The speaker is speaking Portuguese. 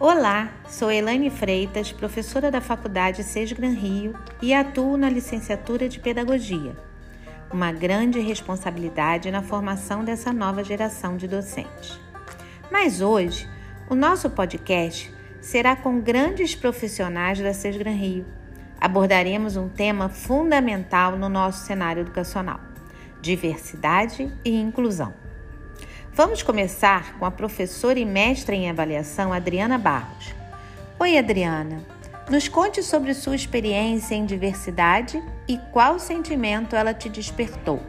Olá, sou Elaine Freitas, professora da Faculdade Sesgran Rio e atuo na licenciatura de Pedagogia. Uma grande responsabilidade na formação dessa nova geração de docentes. Mas hoje, o nosso podcast será com grandes profissionais da Sesgran Rio. Abordaremos um tema fundamental no nosso cenário educacional: diversidade e inclusão. Vamos começar com a professora e mestra em avaliação Adriana Barros. Oi, Adriana. Nos conte sobre sua experiência em diversidade e qual sentimento ela te despertou.